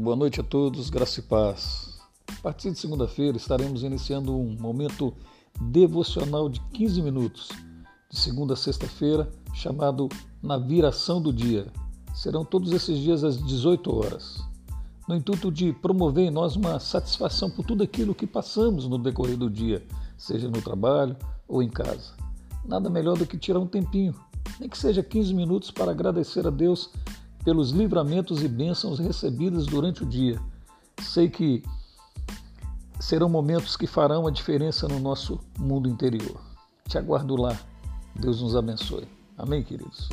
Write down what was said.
Boa noite a todos, graça e paz. A partir de segunda-feira estaremos iniciando um momento devocional de 15 minutos, de segunda a sexta-feira, chamado Na Viração do Dia. Serão todos esses dias às 18 horas, no intuito de promover em nós uma satisfação por tudo aquilo que passamos no decorrer do dia, seja no trabalho ou em casa. Nada melhor do que tirar um tempinho, nem que seja 15 minutos, para agradecer a Deus pelos livramentos e bênçãos recebidas durante o dia. Sei que serão momentos que farão a diferença no nosso mundo interior. Te aguardo lá. Deus nos abençoe. Amém, queridos?